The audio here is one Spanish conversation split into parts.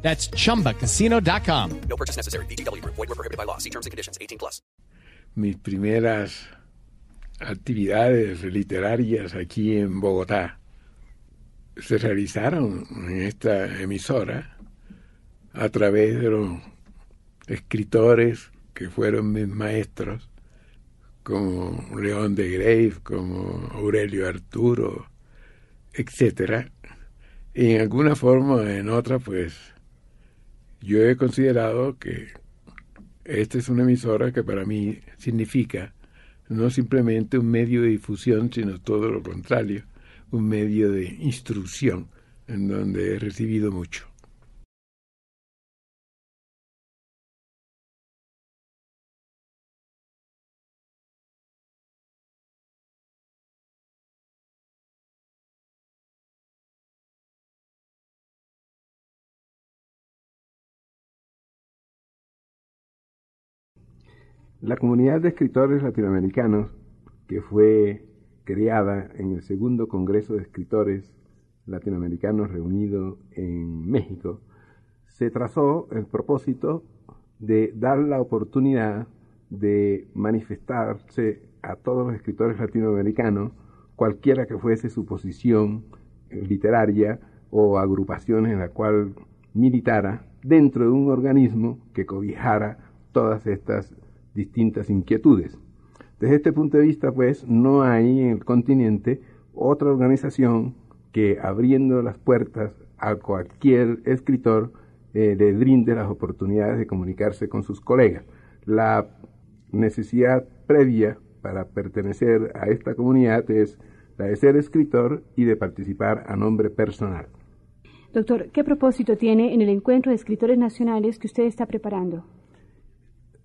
That's chumbacasino.com. No purchase necessary. BGW. Void were prohibited by law. See terms and conditions. 18 plus. mis primeras actividades literarias aquí en Bogotá se realizaron en esta emisora a través de los escritores que fueron mis maestros, como León de Grave, como Aurelio Arturo, etcétera. Y en alguna forma o en otra, pues yo he considerado que esta es una emisora que para mí significa no simplemente un medio de difusión, sino todo lo contrario, un medio de instrucción en donde he recibido mucho. La comunidad de escritores latinoamericanos, que fue creada en el segundo Congreso de Escritores Latinoamericanos reunido en México, se trazó el propósito de dar la oportunidad de manifestarse a todos los escritores latinoamericanos, cualquiera que fuese su posición literaria o agrupaciones en la cual militara, dentro de un organismo que cobijara todas estas distintas inquietudes. Desde este punto de vista, pues, no hay en el continente otra organización que abriendo las puertas a cualquier escritor eh, le brinde las oportunidades de comunicarse con sus colegas. La necesidad previa para pertenecer a esta comunidad es la de ser escritor y de participar a nombre personal. Doctor, ¿qué propósito tiene en el encuentro de escritores nacionales que usted está preparando?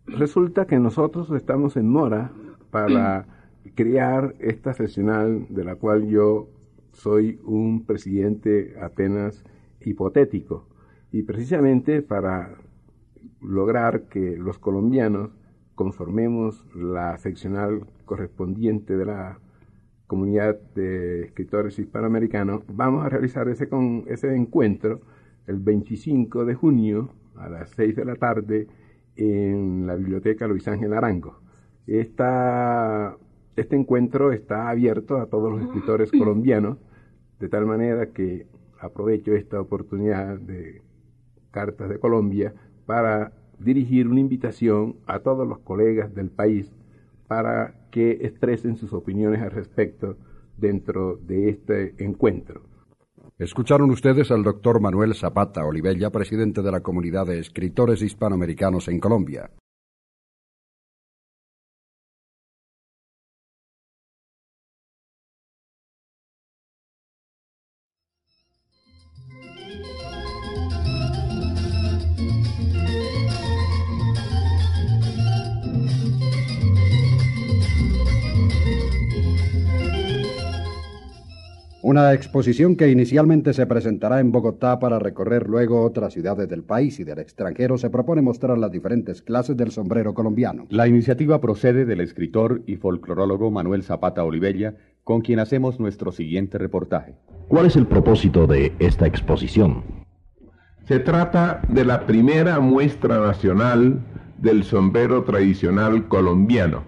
Resulta que nosotros estamos en mora para crear esta seccional de la cual yo soy un presidente apenas hipotético. Y precisamente para lograr que los colombianos conformemos la seccional correspondiente de la comunidad de escritores hispanoamericanos, vamos a realizar ese, con, ese encuentro el 25 de junio a las 6 de la tarde en la biblioteca Luis Ángel Arango. Esta, este encuentro está abierto a todos los escritores colombianos, de tal manera que aprovecho esta oportunidad de Cartas de Colombia para dirigir una invitación a todos los colegas del país para que expresen sus opiniones al respecto dentro de este encuentro. Escucharon ustedes al doctor Manuel Zapata Olivella, presidente de la Comunidad de Escritores Hispanoamericanos en Colombia. Una exposición que inicialmente se presentará en Bogotá para recorrer luego otras ciudades del país y del extranjero se propone mostrar las diferentes clases del sombrero colombiano. La iniciativa procede del escritor y folclorólogo Manuel Zapata Olivella, con quien hacemos nuestro siguiente reportaje. ¿Cuál es el propósito de esta exposición? Se trata de la primera muestra nacional del sombrero tradicional colombiano,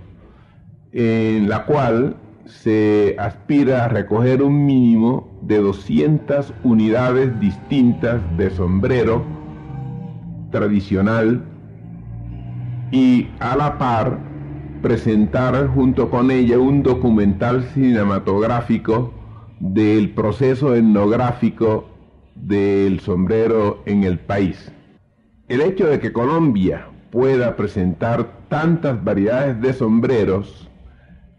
en la cual se aspira a recoger un mínimo de 200 unidades distintas de sombrero tradicional y a la par presentar junto con ella un documental cinematográfico del proceso etnográfico del sombrero en el país. El hecho de que Colombia pueda presentar tantas variedades de sombreros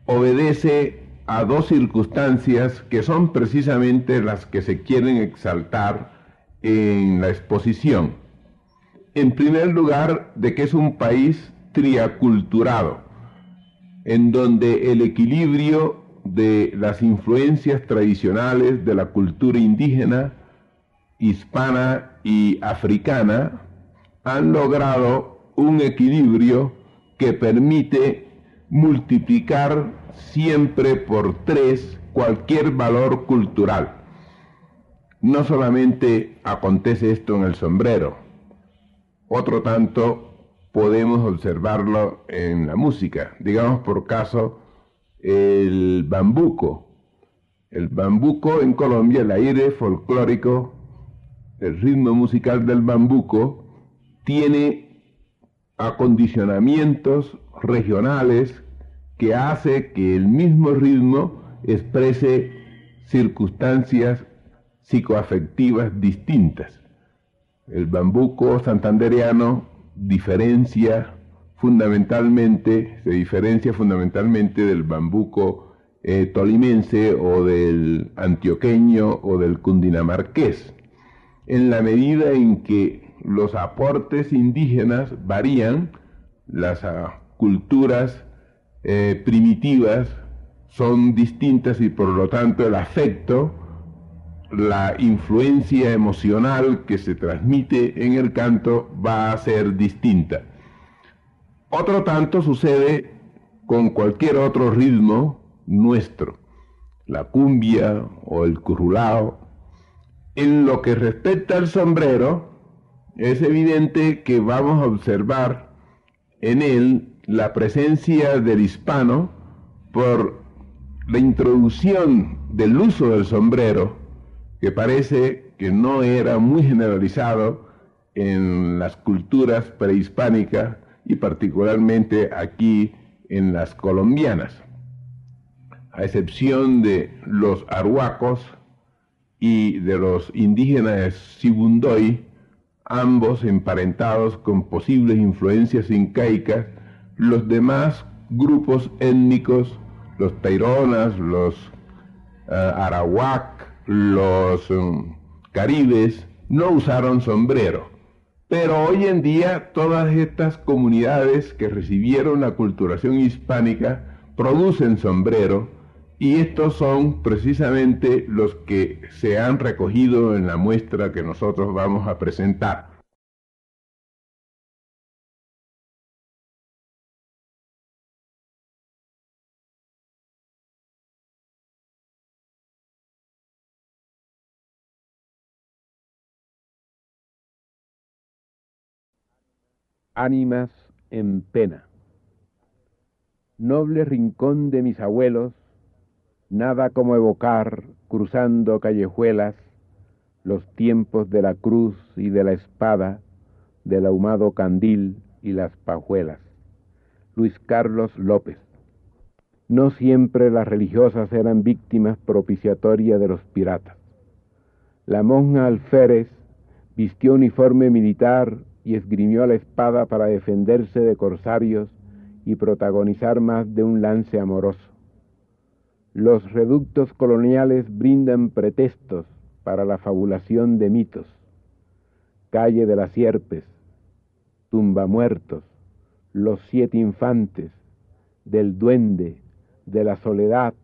obedece a dos circunstancias que son precisamente las que se quieren exaltar en la exposición. En primer lugar, de que es un país triaculturado, en donde el equilibrio de las influencias tradicionales de la cultura indígena, hispana y africana han logrado un equilibrio que permite multiplicar siempre por tres cualquier valor cultural. No solamente acontece esto en el sombrero, otro tanto podemos observarlo en la música. Digamos por caso el bambuco. El bambuco en Colombia, el aire folclórico, el ritmo musical del bambuco, tiene acondicionamientos regionales que hace que el mismo ritmo exprese circunstancias psicoafectivas distintas. El bambuco santandereano diferencia fundamentalmente, se diferencia fundamentalmente del bambuco tolimense o del antioqueño o del cundinamarqués, en la medida en que los aportes indígenas varían, las culturas eh, primitivas son distintas y por lo tanto el afecto, la influencia emocional que se transmite en el canto va a ser distinta. Otro tanto sucede con cualquier otro ritmo nuestro, la cumbia o el currulao. En lo que respecta al sombrero, es evidente que vamos a observar en él la presencia del hispano por la introducción del uso del sombrero, que parece que no era muy generalizado en las culturas prehispánicas y particularmente aquí en las colombianas, a excepción de los arhuacos y de los indígenas Sibundoy, ambos emparentados con posibles influencias incaicas, los demás grupos étnicos, los taironas, los uh, arawak, los um, caribes, no usaron sombrero pero hoy en día todas estas comunidades que recibieron la culturación hispánica producen sombrero y estos son precisamente los que se han recogido en la muestra que nosotros vamos a presentar. Ánimas en pena. Noble rincón de mis abuelos, nada como evocar, cruzando callejuelas, los tiempos de la cruz y de la espada, del ahumado candil y las pajuelas. Luis Carlos López. No siempre las religiosas eran víctimas propiciatorias de los piratas. La monja alférez vistió uniforme militar y esgrimió la espada para defenderse de corsarios y protagonizar más de un lance amoroso. Los reductos coloniales brindan pretextos para la fabulación de mitos. Calle de las Sierpes, Tumba Muertos, Los Siete Infantes, del Duende, de la Soledad,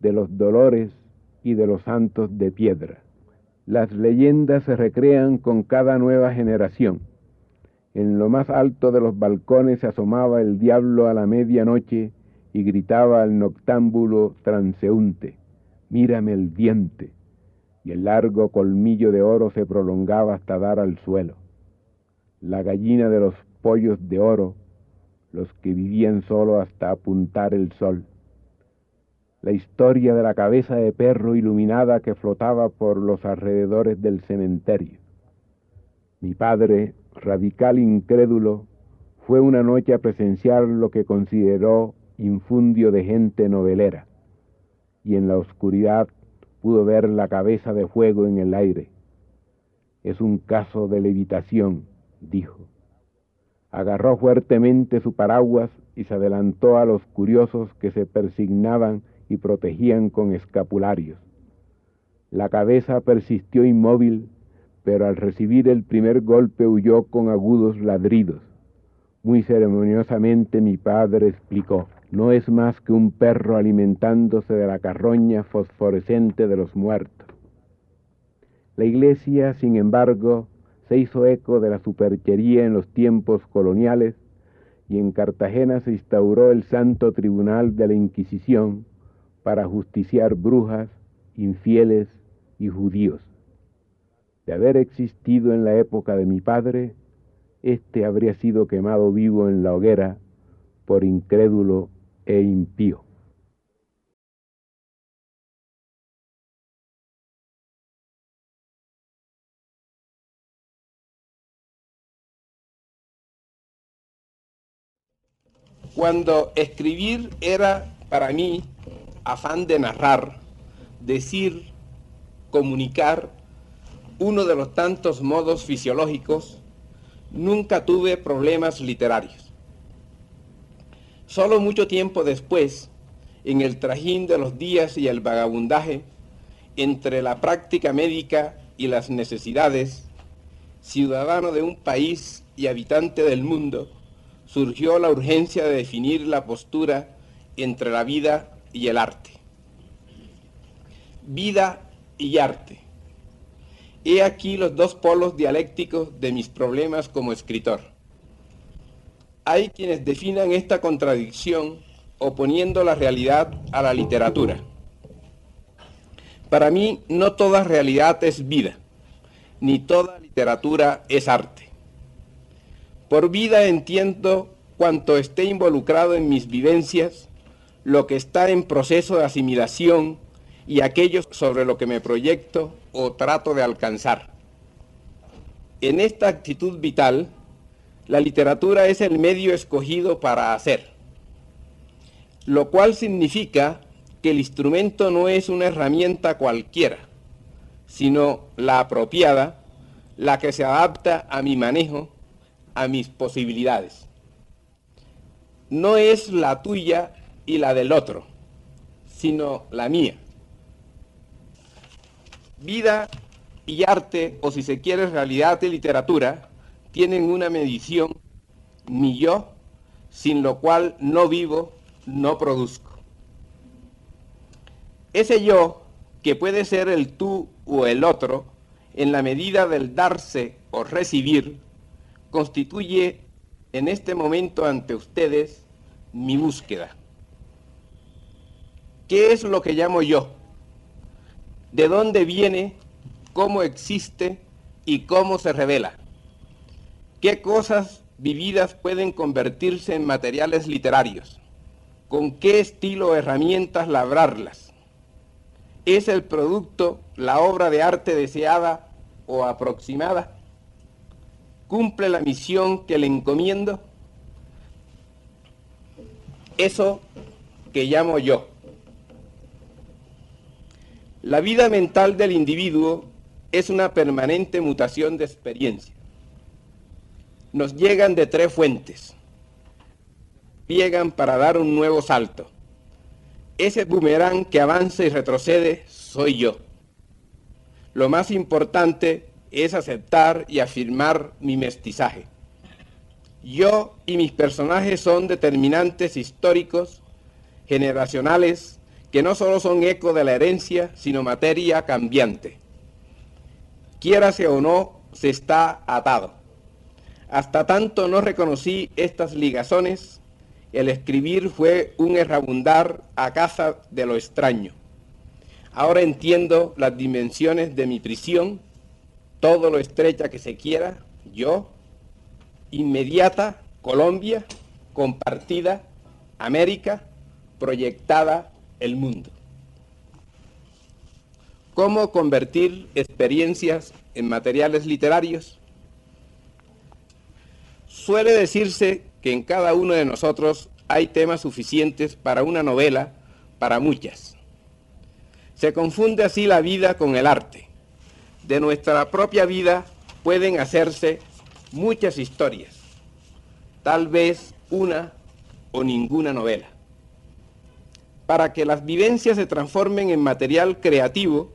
de los Dolores y de los Santos de Piedra. Las leyendas se recrean con cada nueva generación en lo más alto de los balcones se asomaba el diablo a la medianoche y gritaba al noctámbulo transeúnte, mírame el diente, y el largo colmillo de oro se prolongaba hasta dar al suelo. La gallina de los pollos de oro, los que vivían solo hasta apuntar el sol. La historia de la cabeza de perro iluminada que flotaba por los alrededores del cementerio. Mi padre radical incrédulo, fue una noche a presenciar lo que consideró infundio de gente novelera, y en la oscuridad pudo ver la cabeza de fuego en el aire. Es un caso de levitación, dijo. Agarró fuertemente su paraguas y se adelantó a los curiosos que se persignaban y protegían con escapularios. La cabeza persistió inmóvil pero al recibir el primer golpe huyó con agudos ladridos. Muy ceremoniosamente mi padre explicó, no es más que un perro alimentándose de la carroña fosforescente de los muertos. La iglesia, sin embargo, se hizo eco de la superchería en los tiempos coloniales y en Cartagena se instauró el Santo Tribunal de la Inquisición para justiciar brujas, infieles y judíos. De haber existido en la época de mi padre, éste habría sido quemado vivo en la hoguera por incrédulo e impío. Cuando escribir era para mí afán de narrar, decir, comunicar, uno de los tantos modos fisiológicos, nunca tuve problemas literarios. Solo mucho tiempo después, en el trajín de los días y el vagabundaje, entre la práctica médica y las necesidades, ciudadano de un país y habitante del mundo, surgió la urgencia de definir la postura entre la vida y el arte. Vida y arte. He aquí los dos polos dialécticos de mis problemas como escritor. Hay quienes definan esta contradicción oponiendo la realidad a la literatura. Para mí no toda realidad es vida, ni toda literatura es arte. Por vida entiendo cuanto esté involucrado en mis vivencias, lo que está en proceso de asimilación y aquello sobre lo que me proyecto o trato de alcanzar. En esta actitud vital, la literatura es el medio escogido para hacer, lo cual significa que el instrumento no es una herramienta cualquiera, sino la apropiada, la que se adapta a mi manejo, a mis posibilidades. No es la tuya y la del otro, sino la mía. Vida y arte, o si se quiere realidad y literatura, tienen una medición, mi yo, sin lo cual no vivo, no produzco. Ese yo, que puede ser el tú o el otro, en la medida del darse o recibir, constituye en este momento ante ustedes mi búsqueda. ¿Qué es lo que llamo yo? ¿De dónde viene? ¿Cómo existe? ¿Y cómo se revela? ¿Qué cosas vividas pueden convertirse en materiales literarios? ¿Con qué estilo o herramientas labrarlas? ¿Es el producto la obra de arte deseada o aproximada? ¿Cumple la misión que le encomiendo? Eso que llamo yo. La vida mental del individuo es una permanente mutación de experiencia. Nos llegan de tres fuentes. Llegan para dar un nuevo salto. Ese boomerang que avanza y retrocede soy yo. Lo más importante es aceptar y afirmar mi mestizaje. Yo y mis personajes son determinantes históricos, generacionales, que no solo son eco de la herencia, sino materia cambiante. Quiérase o no, se está atado. Hasta tanto no reconocí estas ligazones, el escribir fue un errabundar a casa de lo extraño. Ahora entiendo las dimensiones de mi prisión, todo lo estrecha que se quiera, yo, inmediata, Colombia, compartida, América, proyectada, el mundo. ¿Cómo convertir experiencias en materiales literarios? Suele decirse que en cada uno de nosotros hay temas suficientes para una novela, para muchas. Se confunde así la vida con el arte. De nuestra propia vida pueden hacerse muchas historias, tal vez una o ninguna novela. Para que las vivencias se transformen en material creativo,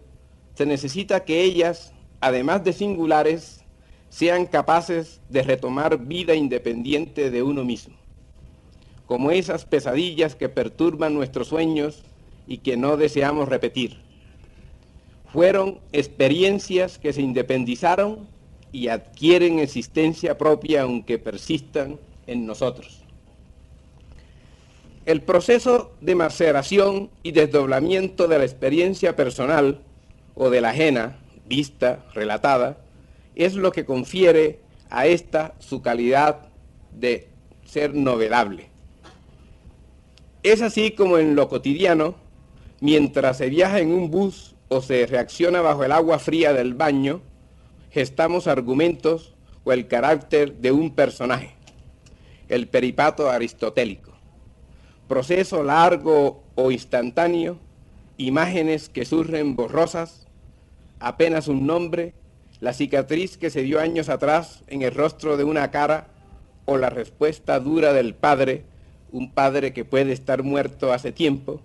se necesita que ellas, además de singulares, sean capaces de retomar vida independiente de uno mismo, como esas pesadillas que perturban nuestros sueños y que no deseamos repetir. Fueron experiencias que se independizaron y adquieren existencia propia aunque persistan en nosotros. El proceso de maceración y desdoblamiento de la experiencia personal o de la ajena, vista, relatada, es lo que confiere a esta su calidad de ser novelable. Es así como en lo cotidiano, mientras se viaja en un bus o se reacciona bajo el agua fría del baño, gestamos argumentos o el carácter de un personaje, el peripato aristotélico. Proceso largo o instantáneo, imágenes que surgen borrosas, apenas un nombre, la cicatriz que se dio años atrás en el rostro de una cara o la respuesta dura del padre, un padre que puede estar muerto hace tiempo,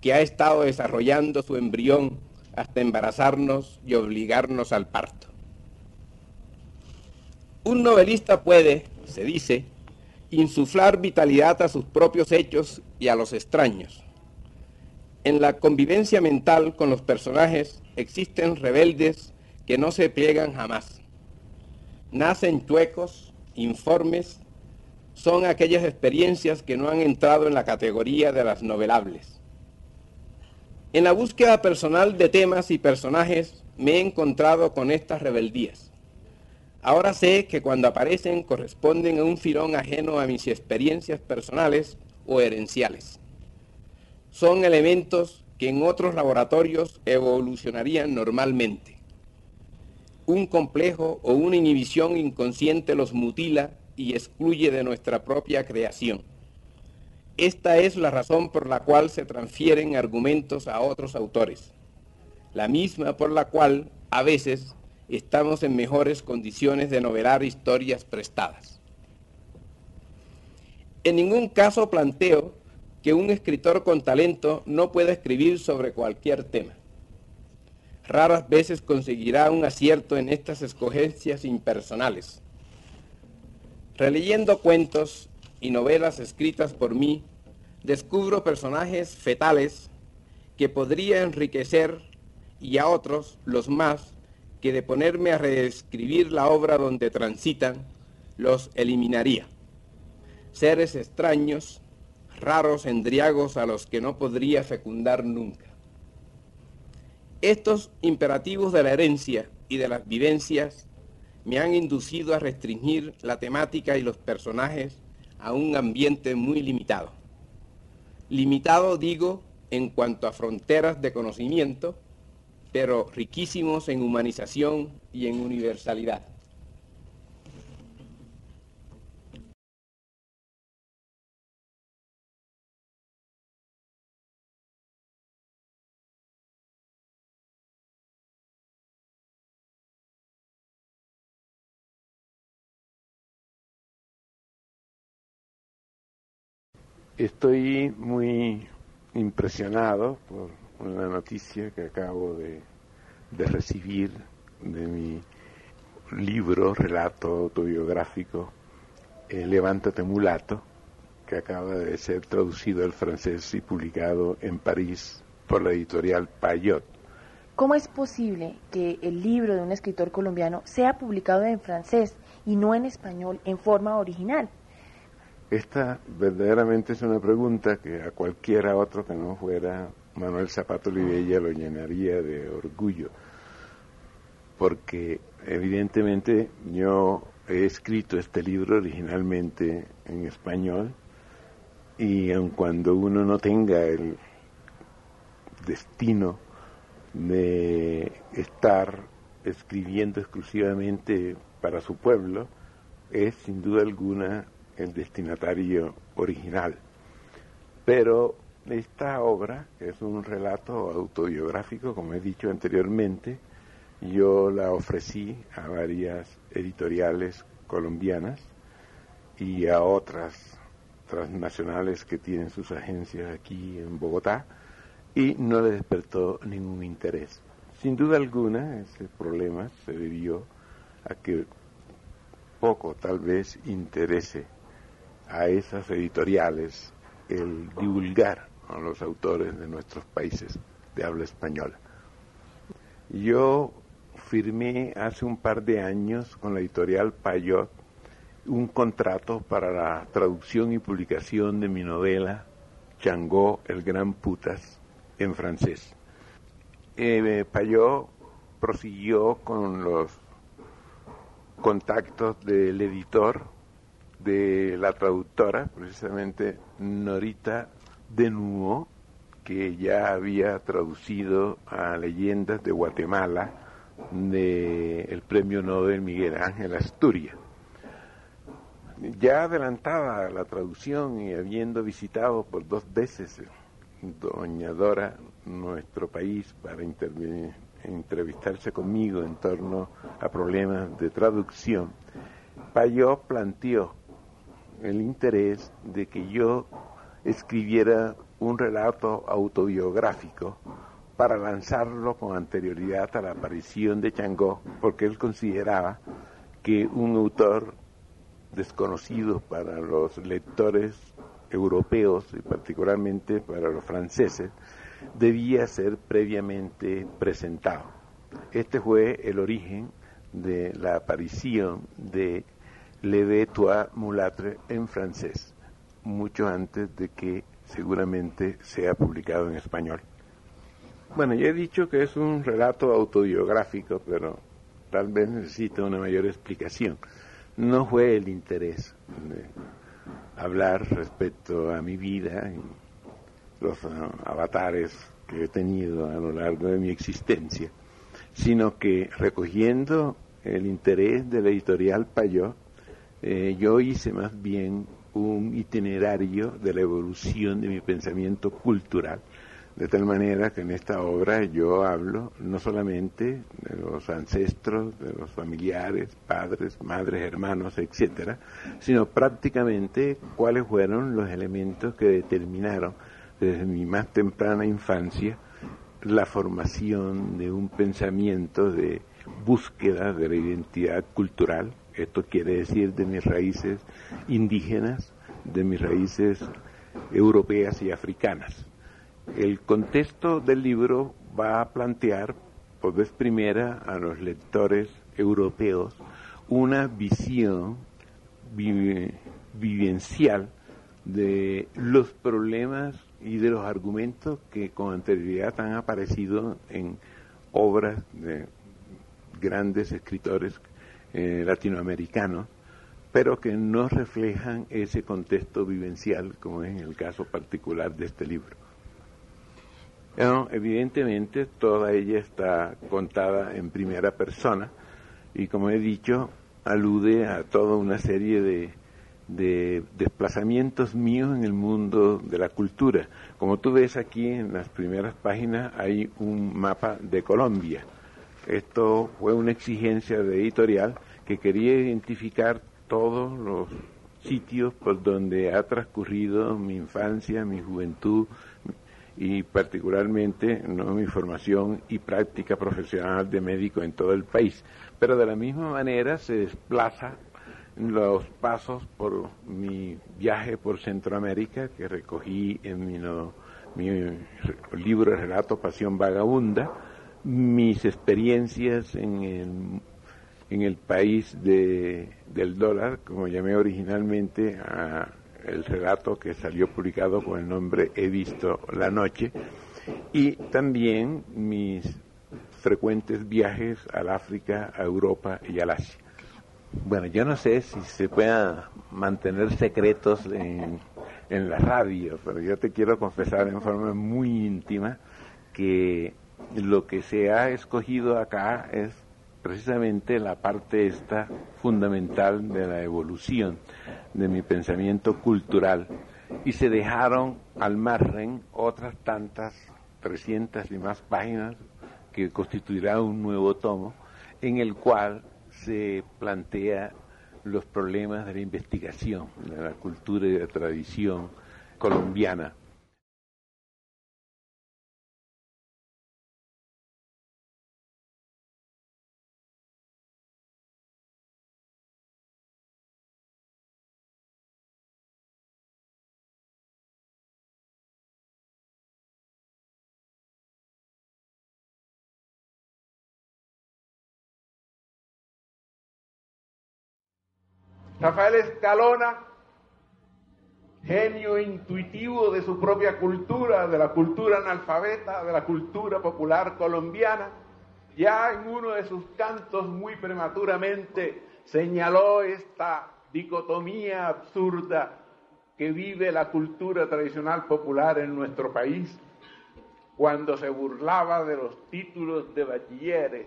que ha estado desarrollando su embrión hasta embarazarnos y obligarnos al parto. Un novelista puede, se dice, insuflar vitalidad a sus propios hechos y a los extraños. En la convivencia mental con los personajes existen rebeldes que no se pliegan jamás. Nacen chuecos, informes, son aquellas experiencias que no han entrado en la categoría de las novelables. En la búsqueda personal de temas y personajes me he encontrado con estas rebeldías. Ahora sé que cuando aparecen corresponden a un filón ajeno a mis experiencias personales o herenciales. Son elementos que en otros laboratorios evolucionarían normalmente. Un complejo o una inhibición inconsciente los mutila y excluye de nuestra propia creación. Esta es la razón por la cual se transfieren argumentos a otros autores, la misma por la cual a veces estamos en mejores condiciones de novelar historias prestadas. En ningún caso planteo que un escritor con talento no pueda escribir sobre cualquier tema. Raras veces conseguirá un acierto en estas escogencias impersonales. Releyendo cuentos y novelas escritas por mí, descubro personajes fetales que podría enriquecer y a otros, los más, que de ponerme a reescribir la obra donde transitan, los eliminaría. Seres extraños, raros endriagos a los que no podría fecundar nunca. Estos imperativos de la herencia y de las vivencias me han inducido a restringir la temática y los personajes a un ambiente muy limitado. Limitado, digo, en cuanto a fronteras de conocimiento, pero riquísimos en humanización y en universalidad. Estoy muy impresionado por la noticia que acabo de, de recibir de mi libro, relato autobiográfico, eh, Levántate mulato, que acaba de ser traducido al francés y publicado en París por la editorial Payot. ¿Cómo es posible que el libro de un escritor colombiano sea publicado en francés y no en español en forma original? Esta verdaderamente es una pregunta que a cualquiera otro que no fuera Manuel Zapato Olivella lo llenaría de orgullo, porque evidentemente yo he escrito este libro originalmente en español y aun cuando uno no tenga el destino de estar escribiendo exclusivamente para su pueblo, es sin duda alguna el destinatario original. Pero esta obra, que es un relato autobiográfico, como he dicho anteriormente, yo la ofrecí a varias editoriales colombianas y a otras transnacionales que tienen sus agencias aquí en Bogotá y no le despertó ningún interés. Sin duda alguna, ese problema se debió a que poco tal vez interese a esas editoriales el divulgar a los autores de nuestros países de habla española. Yo firmé hace un par de años con la editorial Payot un contrato para la traducción y publicación de mi novela Changó el Gran Putas en francés. Eh, Payot prosiguió con los contactos del editor, de la traductora, precisamente Norita de Nuo, que ya había traducido a leyendas de Guatemala del premio Nobel Miguel Ángel Asturias. Ya adelantada la traducción y habiendo visitado por dos veces Doña Dora nuestro país para entrevistarse conmigo en torno a problemas de traducción, Payó planteó el interés de que yo escribiera un relato autobiográfico para lanzarlo con anterioridad a la aparición de Changó, porque él consideraba que un autor desconocido para los lectores europeos y particularmente para los franceses debía ser previamente presentado. Este fue el origen de la aparición de Le Toi Mulâtre en francés, mucho antes de que seguramente sea publicado en español. Bueno, ya he dicho que es un relato autobiográfico, pero tal vez necesita una mayor explicación. No fue el interés de hablar respecto a mi vida y los ah, avatares que he tenido a lo largo de mi existencia, sino que recogiendo el interés de la editorial Payó, eh, yo hice más bien un itinerario de la evolución de mi pensamiento cultural, de tal manera que en esta obra yo hablo no solamente de los ancestros, de los familiares, padres, madres, hermanos, etcétera, sino prácticamente cuáles fueron los elementos que determinaron desde mi más temprana infancia la formación de un pensamiento de búsqueda de la identidad cultural, esto quiere decir de mis raíces indígenas, de mis raíces europeas y africanas. El contexto del libro va a plantear por vez primera a los lectores europeos una visión vivencial de los problemas y de los argumentos que con anterioridad han aparecido en obras de grandes escritores eh, latinoamericanos, pero que no reflejan ese contexto vivencial, como es en el caso particular de este libro. evidentemente, toda ella está contada en primera persona y, como he dicho, alude a toda una serie de, de desplazamientos míos en el mundo de la cultura. Como tú ves aquí en las primeras páginas hay un mapa de Colombia esto fue una exigencia de editorial que quería identificar todos los sitios por donde ha transcurrido mi infancia, mi juventud y particularmente ¿no? mi formación y práctica profesional de médico en todo el país. Pero de la misma manera se desplaza los pasos por mi viaje por Centroamérica que recogí en mi, mi libro de relato Pasión Vagabunda, mis experiencias en el, en el país de, del dólar, como llamé originalmente a el relato que salió publicado con el nombre He visto la noche, y también mis frecuentes viajes al África, a Europa y al Asia. Bueno, yo no sé si se puedan mantener secretos en, en la radio, pero yo te quiero confesar en forma muy íntima que lo que se ha escogido acá es precisamente la parte esta fundamental de la evolución de mi pensamiento cultural. Y se dejaron al margen otras tantas 300 y más páginas que constituirá un nuevo tomo en el cual se plantea los problemas de la investigación de la cultura y de la tradición colombiana Rafael Escalona, genio intuitivo de su propia cultura, de la cultura analfabeta, de la cultura popular colombiana, ya en uno de sus cantos muy prematuramente señaló esta dicotomía absurda que vive la cultura tradicional popular en nuestro país, cuando se burlaba de los títulos de bachilleres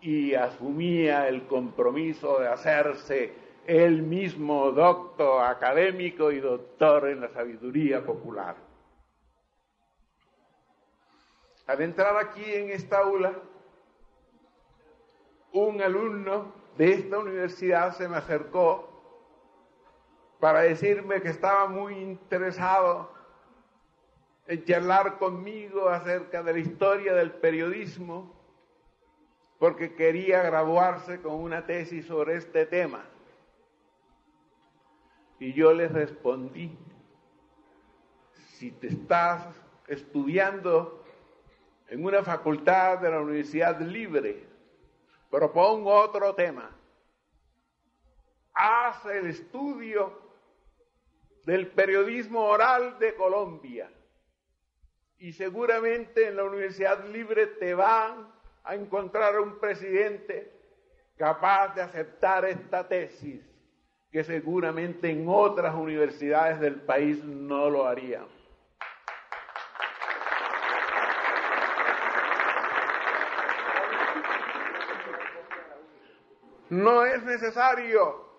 y asumía el compromiso de hacerse él mismo doctor académico y doctor en la sabiduría popular. Al entrar aquí en esta aula, un alumno de esta universidad se me acercó para decirme que estaba muy interesado en charlar conmigo acerca de la historia del periodismo, porque quería graduarse con una tesis sobre este tema. Y yo le respondí, si te estás estudiando en una facultad de la Universidad Libre, propongo otro tema. Haz el estudio del periodismo oral de Colombia. Y seguramente en la Universidad Libre te van a encontrar un presidente capaz de aceptar esta tesis, que seguramente en otras universidades del país no lo harían. No es necesario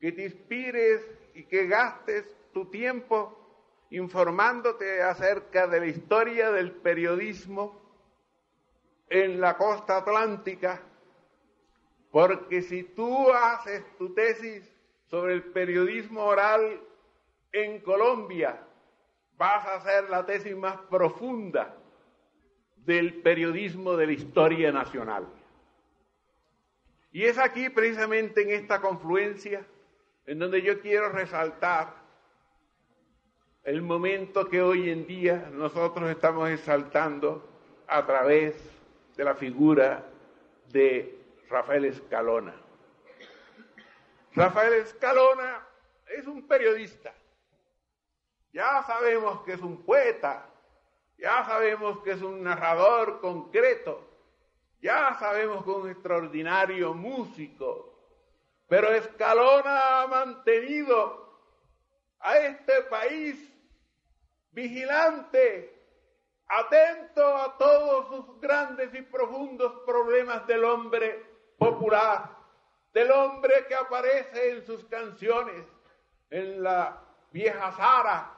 que te inspires y que gastes tu tiempo informándote acerca de la historia del periodismo en la costa atlántica, porque si tú haces tu tesis sobre el periodismo oral en Colombia, vas a hacer la tesis más profunda del periodismo de la historia nacional. Y es aquí precisamente en esta confluencia en donde yo quiero resaltar el momento que hoy en día nosotros estamos exaltando a través de la figura de Rafael Escalona. Rafael Escalona es un periodista. Ya sabemos que es un poeta, ya sabemos que es un narrador concreto, ya sabemos que es un extraordinario músico, pero Escalona ha mantenido a este país vigilante, atento a todos sus grandes y profundos problemas del hombre popular, del hombre que aparece en sus canciones, en la vieja Sara,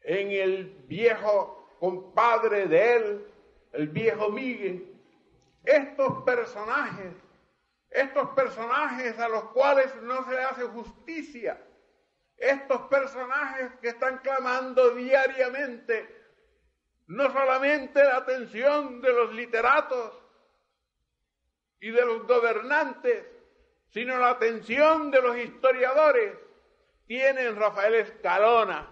en el viejo compadre de él, el viejo Miguel. Estos personajes estos personajes a los cuales no se le hace justicia, estos personajes que están clamando diariamente no solamente la atención de los literatos y de los gobernantes, sino la atención de los historiadores, tienen Rafael Escalona,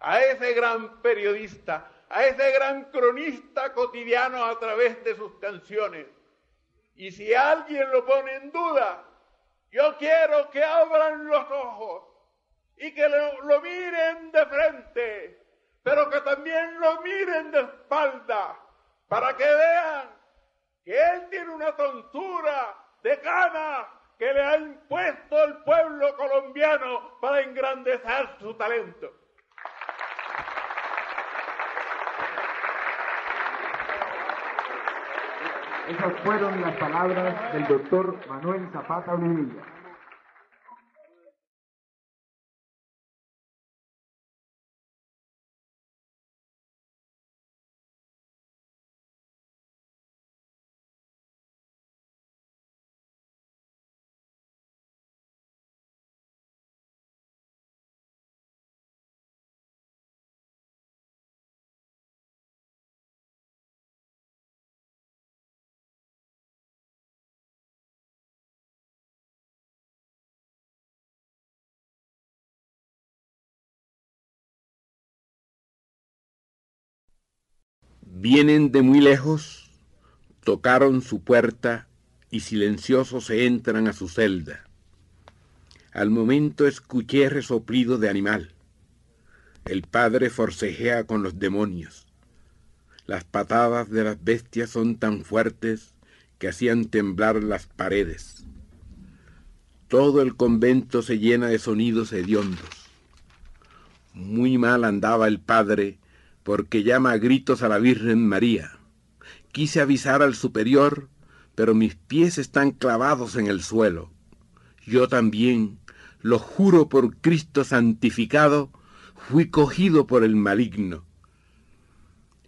a ese gran periodista, a ese gran cronista cotidiano a través de sus canciones. Y si alguien lo pone en duda, yo quiero que abran los ojos y que lo, miren de frente, pero que también lo miren de espalda, para que vean que él tiene una tontura de ganas que le ha impuesto el pueblo colombiano para engrandecer su talento. Esas fueron las palabras del doctor Manuel Zapata Olivilla. Vienen de muy lejos, tocaron su puerta y silenciosos se entran a su celda. Al momento escuché resoplido de animal. El padre forcejea con los demonios. Las patadas de las bestias son tan fuertes que hacían temblar las paredes. Todo el convento se llena de sonidos hediondos. Muy mal andaba el padre porque llama a gritos a la Virgen María. Quise avisar al superior, pero mis pies están clavados en el suelo. Yo también, lo juro por Cristo santificado, fui cogido por el maligno.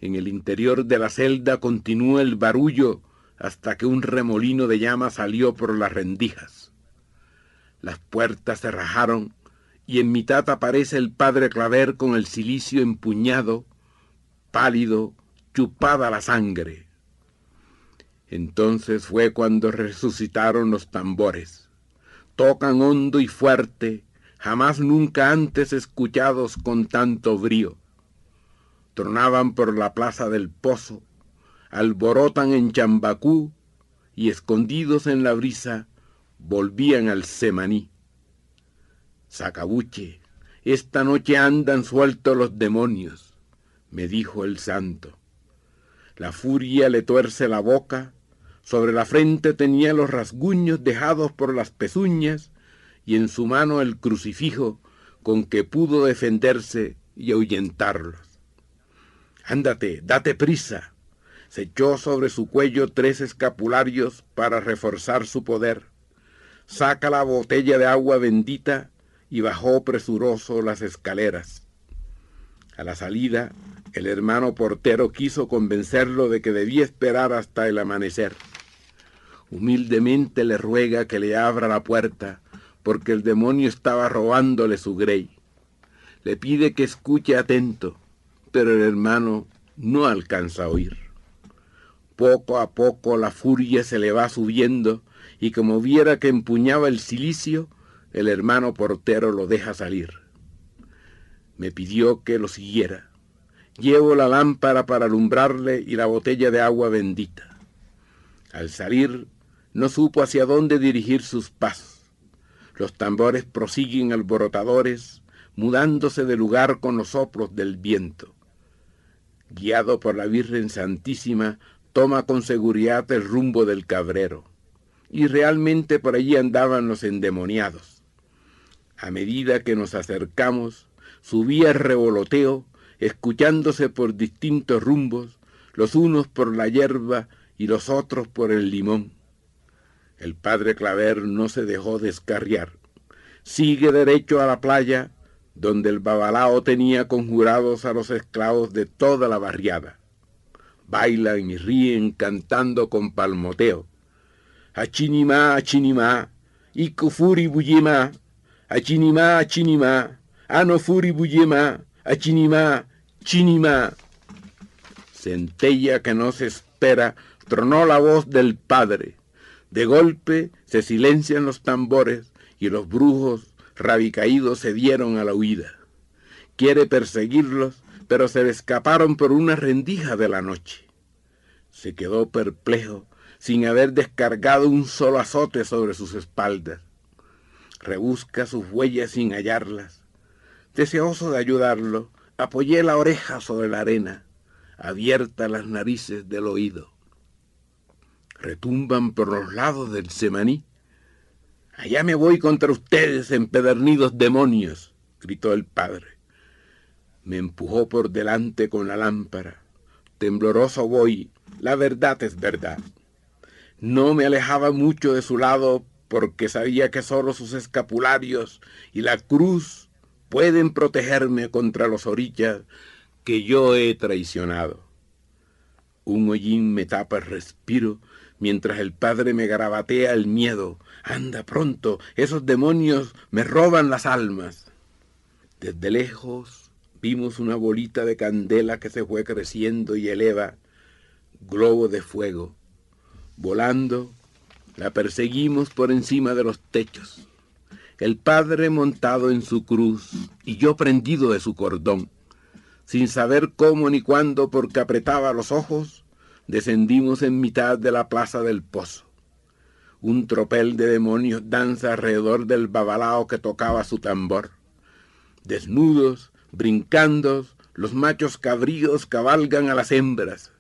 En el interior de la celda continúa el barullo hasta que un remolino de llama salió por las rendijas. Las puertas se rajaron y en mitad aparece el padre Claver con el cilicio empuñado, pálido, chupada la sangre. Entonces fue cuando resucitaron los tambores. Tocan hondo y fuerte, jamás nunca antes escuchados con tanto brío. Tronaban por la plaza del pozo, alborotan en Chambacú y escondidos en la brisa volvían al Semaní. Sacabuche, esta noche andan sueltos los demonios, me dijo el santo. La furia le tuerce la boca, sobre la frente tenía los rasguños dejados por las pezuñas y en su mano el crucifijo con que pudo defenderse y ahuyentarlos. Ándate, date prisa. Se echó sobre su cuello tres escapularios para reforzar su poder. Saca la botella de agua bendita y bajó presuroso las escaleras. A la salida, el hermano portero quiso convencerlo de que debía esperar hasta el amanecer. Humildemente le ruega que le abra la puerta, porque el demonio estaba robándole su grey. Le pide que escuche atento, pero el hermano no alcanza a oír. Poco a poco la furia se le va subiendo y como viera que empuñaba el cilicio, el hermano portero lo deja salir. Me pidió que lo siguiera. Llevo la lámpara para alumbrarle y la botella de agua bendita. Al salir, no supo hacia dónde dirigir sus pasos. Los tambores prosiguen alborotadores, mudándose de lugar con los soplos del viento. Guiado por la Virgen Santísima, toma con seguridad el rumbo del cabrero. Y realmente por allí andaban los endemoniados. A medida que nos acercamos, subía el revoloteo, escuchándose por distintos rumbos, los unos por la hierba y los otros por el limón. El padre Claver no se dejó descarriar. Sigue derecho a la playa, donde el babalao tenía conjurados a los esclavos de toda la barriada. Bailan y ríen cantando con palmoteo. Achinimá, achinimá, ikufuri buyima, achinimá, achinimá, anofuri buyima, achinimá, chinimá. Centella que no se espera, tronó la voz del padre. De golpe se silencian los tambores y los brujos rabicaídos se dieron a la huida. Quiere perseguirlos, pero se le escaparon por una rendija de la noche. Se quedó perplejo, sin haber descargado un solo azote sobre sus espaldas. Rebusca sus huellas sin hallarlas. Deseoso de ayudarlo, apoyé la oreja sobre la arena, abierta las narices del oído retumban por los lados del Semaní. Allá me voy contra ustedes, empedernidos demonios, gritó el padre. Me empujó por delante con la lámpara. Tembloroso voy, la verdad es verdad. No me alejaba mucho de su lado porque sabía que solo sus escapularios y la cruz pueden protegerme contra los orillas que yo he traicionado. Un hollín me tapa el respiro mientras el padre me garabatea el miedo. Anda pronto, esos demonios me roban las almas. Desde lejos vimos una bolita de candela que se fue creciendo y eleva, globo de fuego. Volando, la perseguimos por encima de los techos. El padre montado en su cruz y yo prendido de su cordón. Sin saber cómo ni cuándo porque apretaba los ojos, descendimos en mitad de la plaza del pozo. un tropel de demonios danza alrededor del babalao que tocaba su tambor. Desnudos, brincando, los machos cabríos cabalgan a las hembras.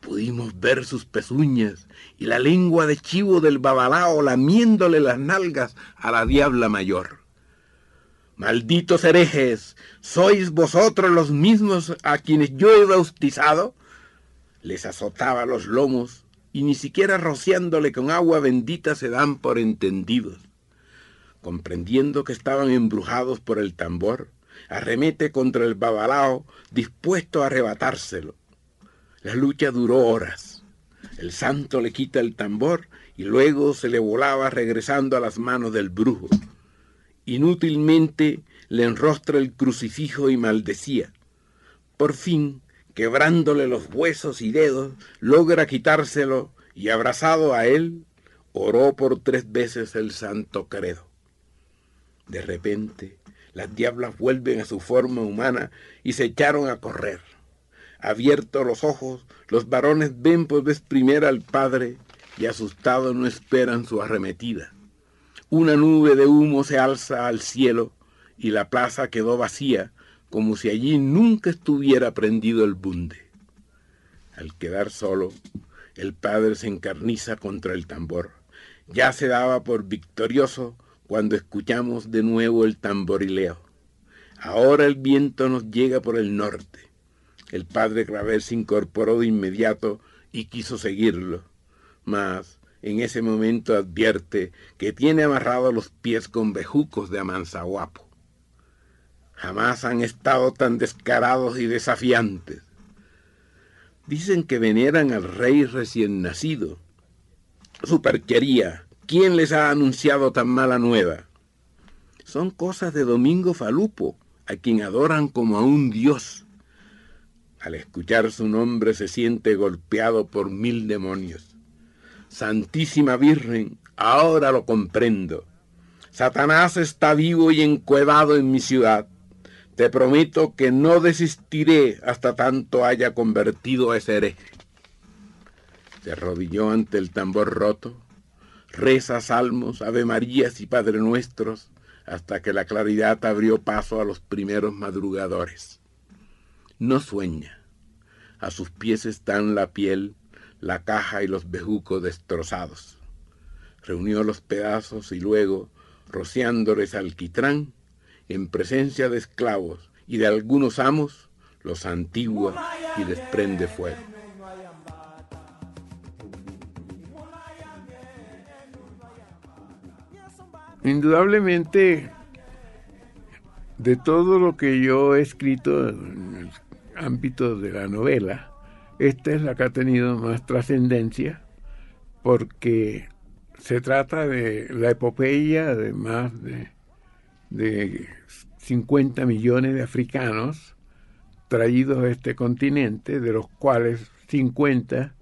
Pudimos ver sus pezuñas y la lengua de chivo del babalao lamiéndole las nalgas a la diabla mayor. Malditos herejes, ¿sois vosotros los mismos a quienes yo he bautizado? Les azotaba los lomos y ni siquiera rociándole con agua bendita se dan por entendidos. Comprendiendo que estaban embrujados por el tambor, arremete contra el babalao, dispuesto a arrebatárselo. La lucha duró horas. El santo le quita el tambor y luego se le volaba regresando a las manos del brujo. Inútilmente le enrostra el crucifijo y maldecía. Por fin, quebrándole los huesos y dedos, logra quitárselo y abrazado a él, oró por tres veces el santo credo. De repente, las diablas vuelven a su forma humana y se echaron a correr. Abiertos los ojos, los varones ven por vez primera al Padre y asustados no esperan su arremetida. Una nube de humo se alza al cielo y la plaza quedó vacía, como si allí nunca estuviera prendido el bunde. Al quedar solo, el padre se encarniza contra el tambor. Ya se daba por victorioso cuando escuchamos de nuevo el tamborileo. Ahora el viento nos llega por el norte. El padre Claver se incorporó de inmediato y quiso seguirlo, mas en ese momento advierte que tiene amarrados los pies con bejucos de amanzaguapo. Jamás han estado tan descarados y desafiantes. Dicen que veneran al rey recién nacido. Superchería, ¿quién les ha anunciado tan mala nueva? Son cosas de Domingo Falupo, a quien adoran como a un dios. Al escuchar su nombre se siente golpeado por mil demonios. Santísima Virgen, ahora lo comprendo. Satanás está vivo y encuevado en mi ciudad. Te prometo que no desistiré hasta tanto haya convertido a ese hereje. Se arrodilló ante el tambor roto, reza salmos, ave marías y padre nuestros, hasta que la claridad abrió paso a los primeros madrugadores. No sueña. A sus pies están la piel, la caja y los bejucos destrozados. Reunió los pedazos y luego, rociándoles alquitrán, en presencia de esclavos y de algunos amos, los antigua y desprende fuego. Indudablemente, de todo lo que yo he escrito en el ámbito de la novela, esta es la que ha tenido más trascendencia porque se trata de la epopeya de más de, de 50 millones de africanos traídos a este continente, de los cuales 50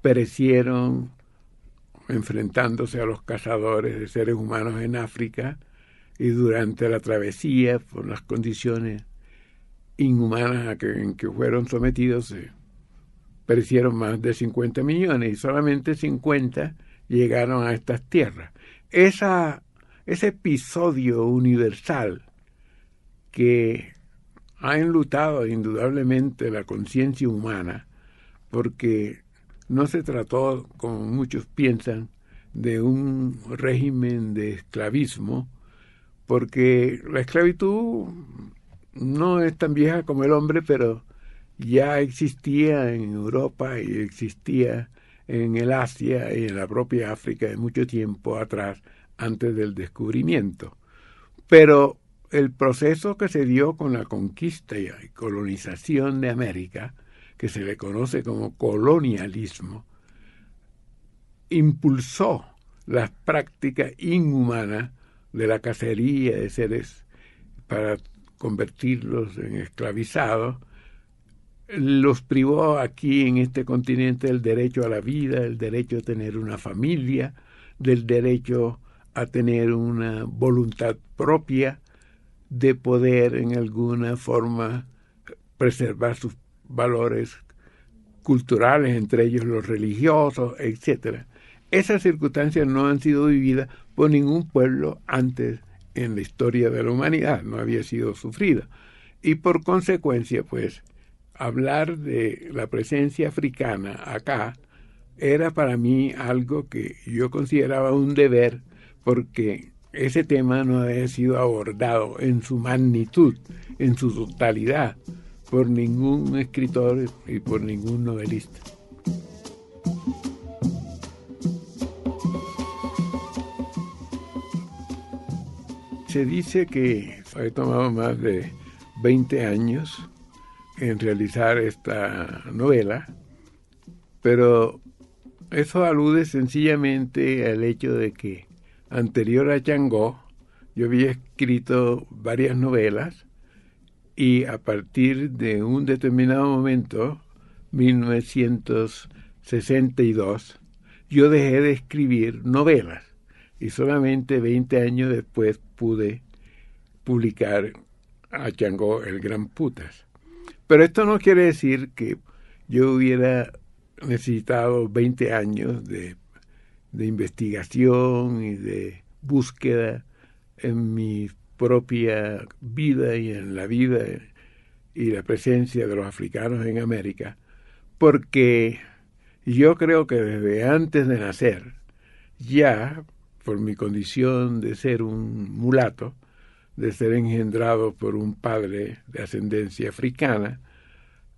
perecieron enfrentándose a los cazadores de seres humanos en África y durante la travesía, por las condiciones inhumanas a que, en que fueron sometidos, eh, perecieron más de 50 millones y solamente 50 llegaron a estas tierras. Esa, ese episodio universal que ha enlutado indudablemente la conciencia humana, porque no se trató, como muchos piensan, de un régimen de esclavismo, porque la esclavitud no es tan vieja como el hombre, pero ya existía en Europa y existía en el Asia y en la propia África de mucho tiempo atrás, antes del descubrimiento. Pero el proceso que se dio con la conquista y colonización de América, que se le conoce como colonialismo, impulsó las prácticas inhumanas de la cacería de seres para convertirlos en esclavizados, los privó aquí en este continente del derecho a la vida, el derecho a tener una familia, del derecho a tener una voluntad propia, de poder en alguna forma preservar sus valores culturales, entre ellos los religiosos, etc. esas circunstancias no han sido vividas por ningún pueblo antes en la historia de la humanidad, no había sido sufrida. Y por consecuencia, pues, hablar de la presencia africana acá era para mí algo que yo consideraba un deber porque ese tema no había sido abordado en su magnitud, en su totalidad, por ningún escritor y por ningún novelista. Se dice que he tomado más de 20 años en realizar esta novela, pero eso alude sencillamente al hecho de que anterior a Changó yo había escrito varias novelas y a partir de un determinado momento, 1962, yo dejé de escribir novelas y solamente 20 años después pude publicar a Changó el Gran Putas. Pero esto no quiere decir que yo hubiera necesitado 20 años de, de investigación y de búsqueda en mi propia vida y en la vida y la presencia de los africanos en América, porque yo creo que desde antes de nacer, ya por mi condición de ser un mulato, de ser engendrado por un padre de ascendencia africana,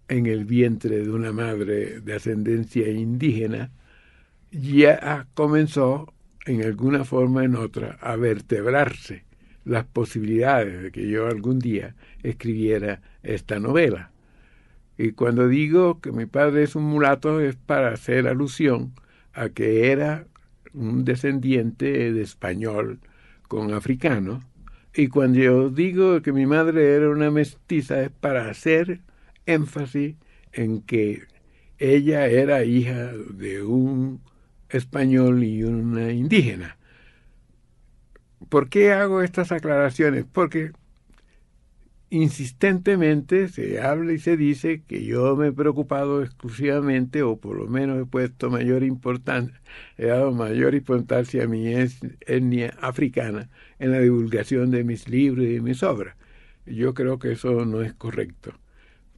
en el vientre de una madre de ascendencia indígena, ya comenzó en alguna forma o en otra a vertebrarse las posibilidades de que yo algún día escribiera esta novela. Y cuando digo que mi padre es un mulato es para hacer alusión a que era un descendiente de español con africano. Y cuando yo digo que mi madre era una mestiza es para hacer énfasis en que ella era hija de un español y una indígena. ¿Por qué hago estas aclaraciones? Porque insistentemente se habla y se dice que yo me he preocupado exclusivamente, o por lo menos he puesto mayor importancia, he dado mayor importancia a mi etnia africana en la divulgación de mis libros y de mis obras. Yo creo que eso no es correcto,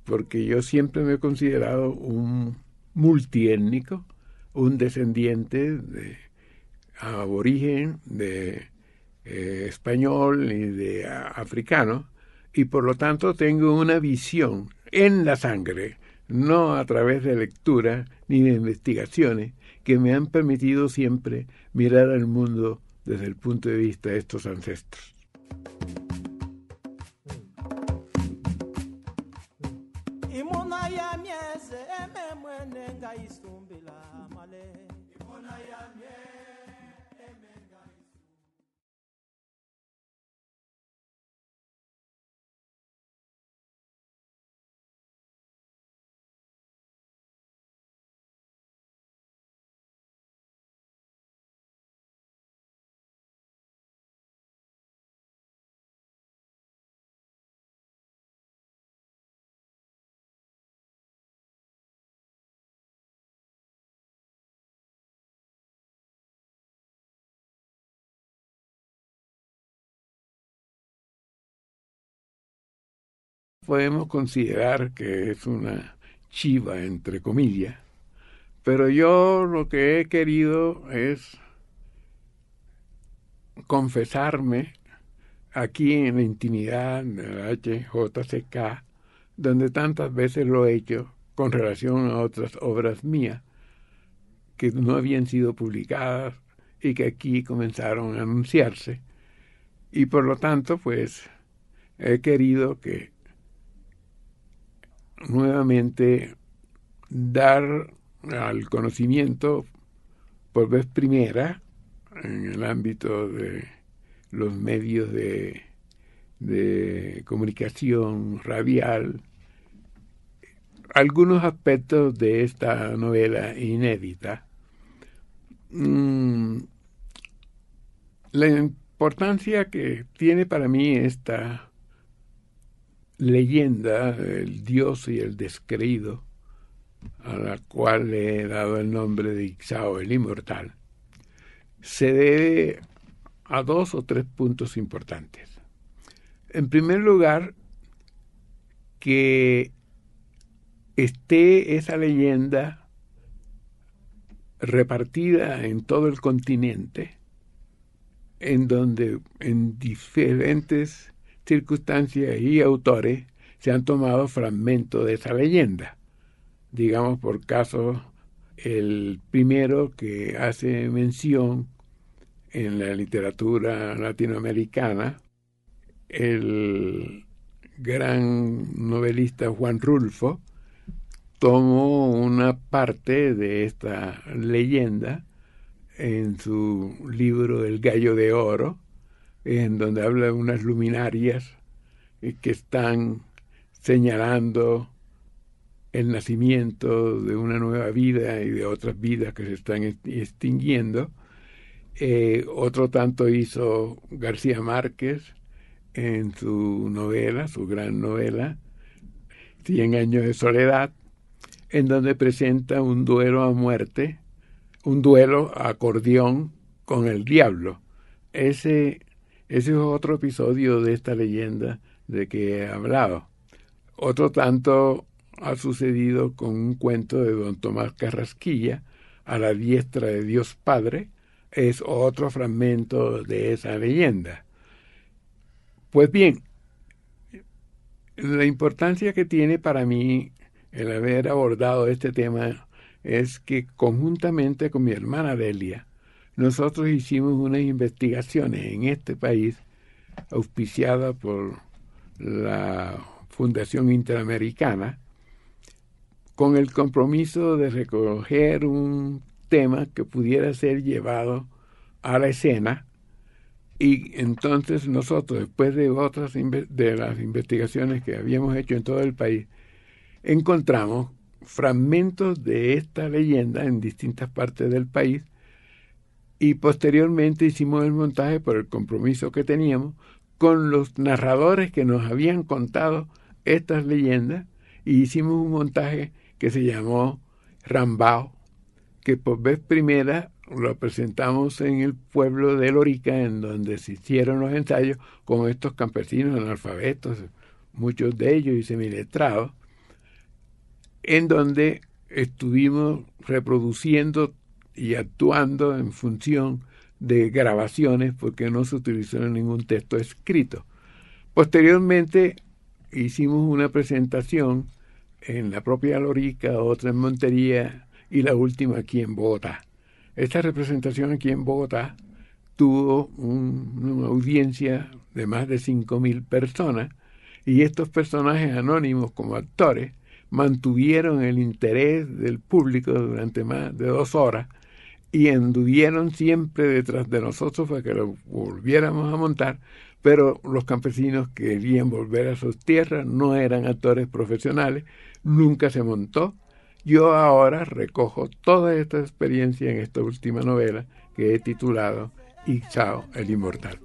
porque yo siempre me he considerado un multiétnico, un descendiente de aborigen, de eh, español y de africano, y por lo tanto tengo una visión en la sangre, no a través de lectura ni de investigaciones, que me han permitido siempre mirar al mundo desde el punto de vista de estos ancestros. Podemos considerar que es una chiva, entre comillas, pero yo lo que he querido es confesarme aquí en la intimidad de la HJCK, donde tantas veces lo he hecho con relación a otras obras mías que no habían sido publicadas y que aquí comenzaron a anunciarse. Y por lo tanto, pues he querido que nuevamente dar al conocimiento por vez primera en el ámbito de los medios de, de comunicación radial algunos aspectos de esta novela inédita. Mm, la importancia que tiene para mí esta leyenda, el dios y el descreído, a la cual le he dado el nombre de Ixao, el inmortal, se debe a dos o tres puntos importantes. En primer lugar, que esté esa leyenda repartida en todo el continente, en donde en diferentes circunstancias y autores se han tomado fragmentos de esa leyenda. Digamos, por caso, el primero que hace mención en la literatura latinoamericana, el gran novelista Juan Rulfo tomó una parte de esta leyenda en su libro El gallo de oro, en donde habla de unas luminarias que están señalando el nacimiento de una nueva vida y de otras vidas que se están extinguiendo. Eh, otro tanto hizo García Márquez en su novela, su gran novela, Cien años de soledad, en donde presenta un duelo a muerte, un duelo a acordeón con el diablo. Ese, ese es otro episodio de esta leyenda de que he hablado. Otro tanto ha sucedido con un cuento de don Tomás Carrasquilla, a la diestra de Dios Padre, es otro fragmento de esa leyenda. Pues bien, la importancia que tiene para mí el haber abordado este tema es que conjuntamente con mi hermana Delia, nosotros hicimos unas investigaciones en este país auspiciada por la Fundación Interamericana con el compromiso de recoger un tema que pudiera ser llevado a la escena. Y entonces nosotros, después de otras de las investigaciones que habíamos hecho en todo el país, encontramos fragmentos de esta leyenda en distintas partes del país y posteriormente hicimos el montaje por el compromiso que teníamos con los narradores que nos habían contado estas leyendas y hicimos un montaje que se llamó Rambao, que por vez primera lo presentamos en el pueblo de Lorica, en donde se hicieron los ensayos con estos campesinos analfabetos, muchos de ellos y semiletrados, en donde estuvimos reproduciendo y actuando en función de grabaciones porque no se utilizó ningún texto escrito. Posteriormente hicimos una presentación en la propia Lorica, otra en Montería y la última aquí en Bogotá. Esta representación aquí en Bogotá tuvo una audiencia de más de 5.000 personas y estos personajes anónimos como actores mantuvieron el interés del público durante más de dos horas y anduvieron siempre detrás de nosotros para que lo volviéramos a montar, pero los campesinos querían volver a sus tierras, no eran actores profesionales, nunca se montó. Yo ahora recojo toda esta experiencia en esta última novela que he titulado Ixao el Inmortal.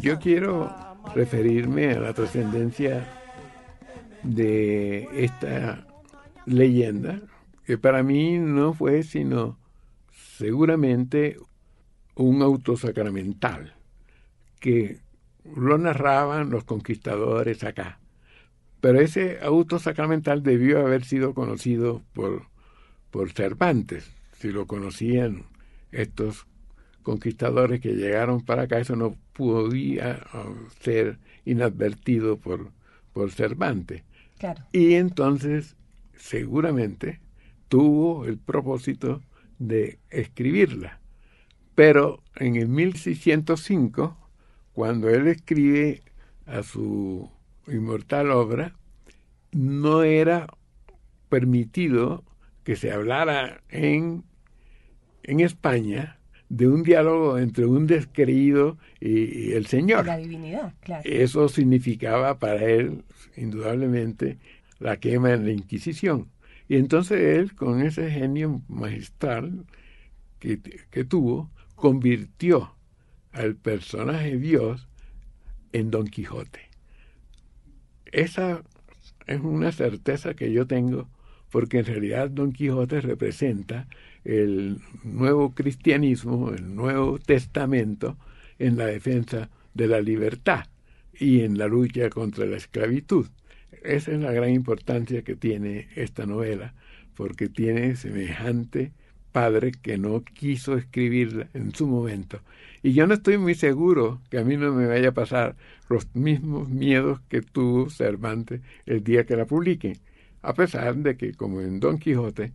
Yo quiero referirme a la trascendencia de esta leyenda, que para mí no fue sino seguramente un auto sacramental, que lo narraban los conquistadores acá. Pero ese auto sacramental debió haber sido conocido por, por Cervantes. Si lo conocían estos conquistadores que llegaron para acá, eso no podía uh, ser inadvertido por, por Cervantes. Y entonces, seguramente, tuvo el propósito de escribirla. Pero en el 1605, cuando él escribe a su inmortal obra, no era permitido que se hablara en, en España de un diálogo entre un descreído y, el Señor. La divinidad, claro. Eso significaba para él, indudablemente, la quema en la Inquisición. Y entonces él, con ese genio magistral que, que tuvo, convirtió al personaje Dios en Don Quijote. Esa es una certeza que yo tengo porque en realidad Don Quijote representa el nuevo cristianismo, el nuevo testamento en la defensa de la libertad y en la lucha contra la esclavitud. Esa es la gran importancia que tiene esta novela, porque tiene semejante padre que no quiso escribirla en su momento. Y yo no estoy muy seguro que a mí no me vaya a pasar los mismos miedos que tuvo Cervantes el día que la publiquen, a pesar de que, como en Don Quijote,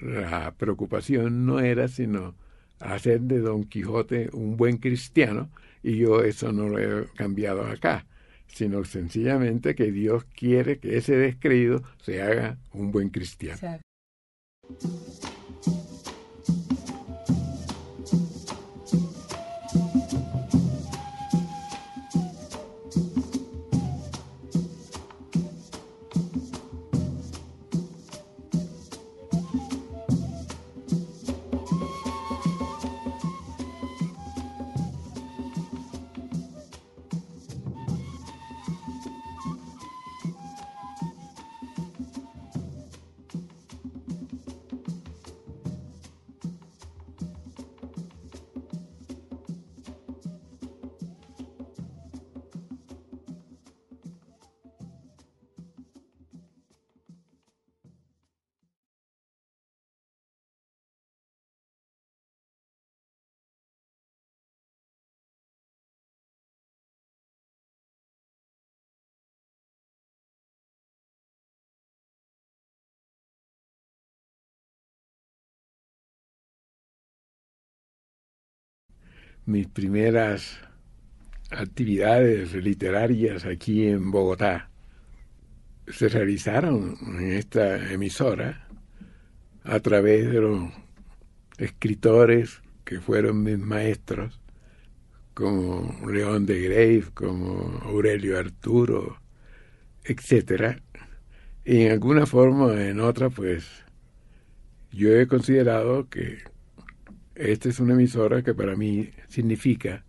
la preocupación no era sino hacer de Don Quijote un buen cristiano, y yo eso no lo he cambiado acá, sino sencillamente que Dios quiere que ese descreído se haga un buen cristiano. Mis primeras actividades literarias aquí en Bogotá se realizaron en esta emisora a través de los escritores que fueron mis maestros, como León de Grave, como Aurelio Arturo, etcétera. Y en alguna forma o en otra, pues yo he considerado que esta es una emisora que para mí significa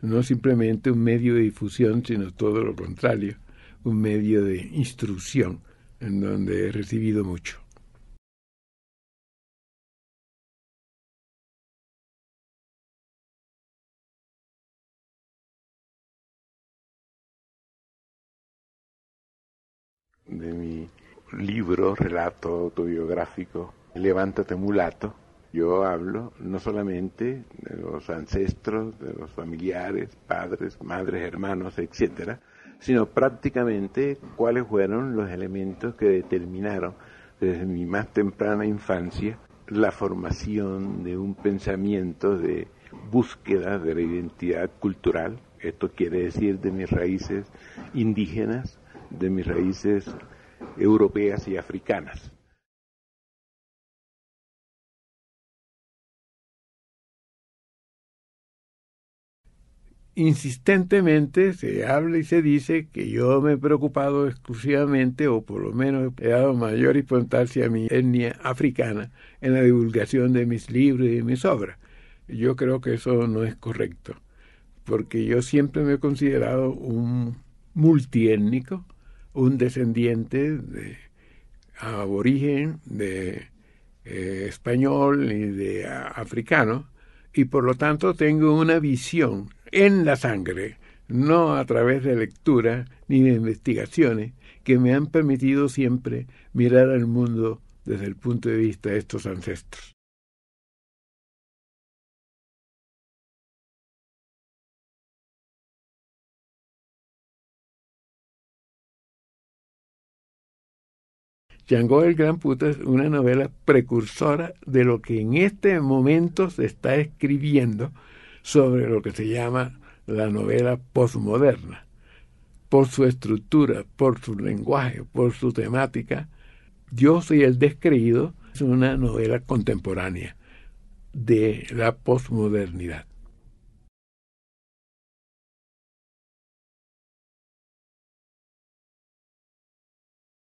no simplemente un medio de difusión, sino todo lo contrario, un medio de instrucción en donde he recibido mucho. De mi libro, relato autobiográfico, Levántate mulato, yo hablo no solamente de los ancestros, de los familiares, padres, madres, hermanos, etcétera, sino prácticamente cuáles fueron los elementos que determinaron desde mi más temprana infancia la formación de un pensamiento de búsqueda de la identidad cultural, esto quiere decir de mis raíces indígenas, de mis raíces europeas y africanas. Insistentemente se habla y se dice que yo me he preocupado exclusivamente, o por lo menos he dado mayor importancia a mi etnia africana en la divulgación de mis libros y de mis obras. Yo creo que eso no es correcto, porque yo siempre me he considerado un multiétnico, un descendiente de aborigen, de eh, español y de africano, y por lo tanto tengo una visión en la sangre, no a través de lectura ni de investigaciones que me han permitido siempre mirar al mundo desde el punto de vista de estos ancestros. Django el Gran Puta es una novela precursora de lo que en este momento se está escribiendo sobre lo que se llama la novela postmoderna. Por su estructura, por su lenguaje, por su temática, Yo soy el descreído es una novela contemporánea de la posmodernidad.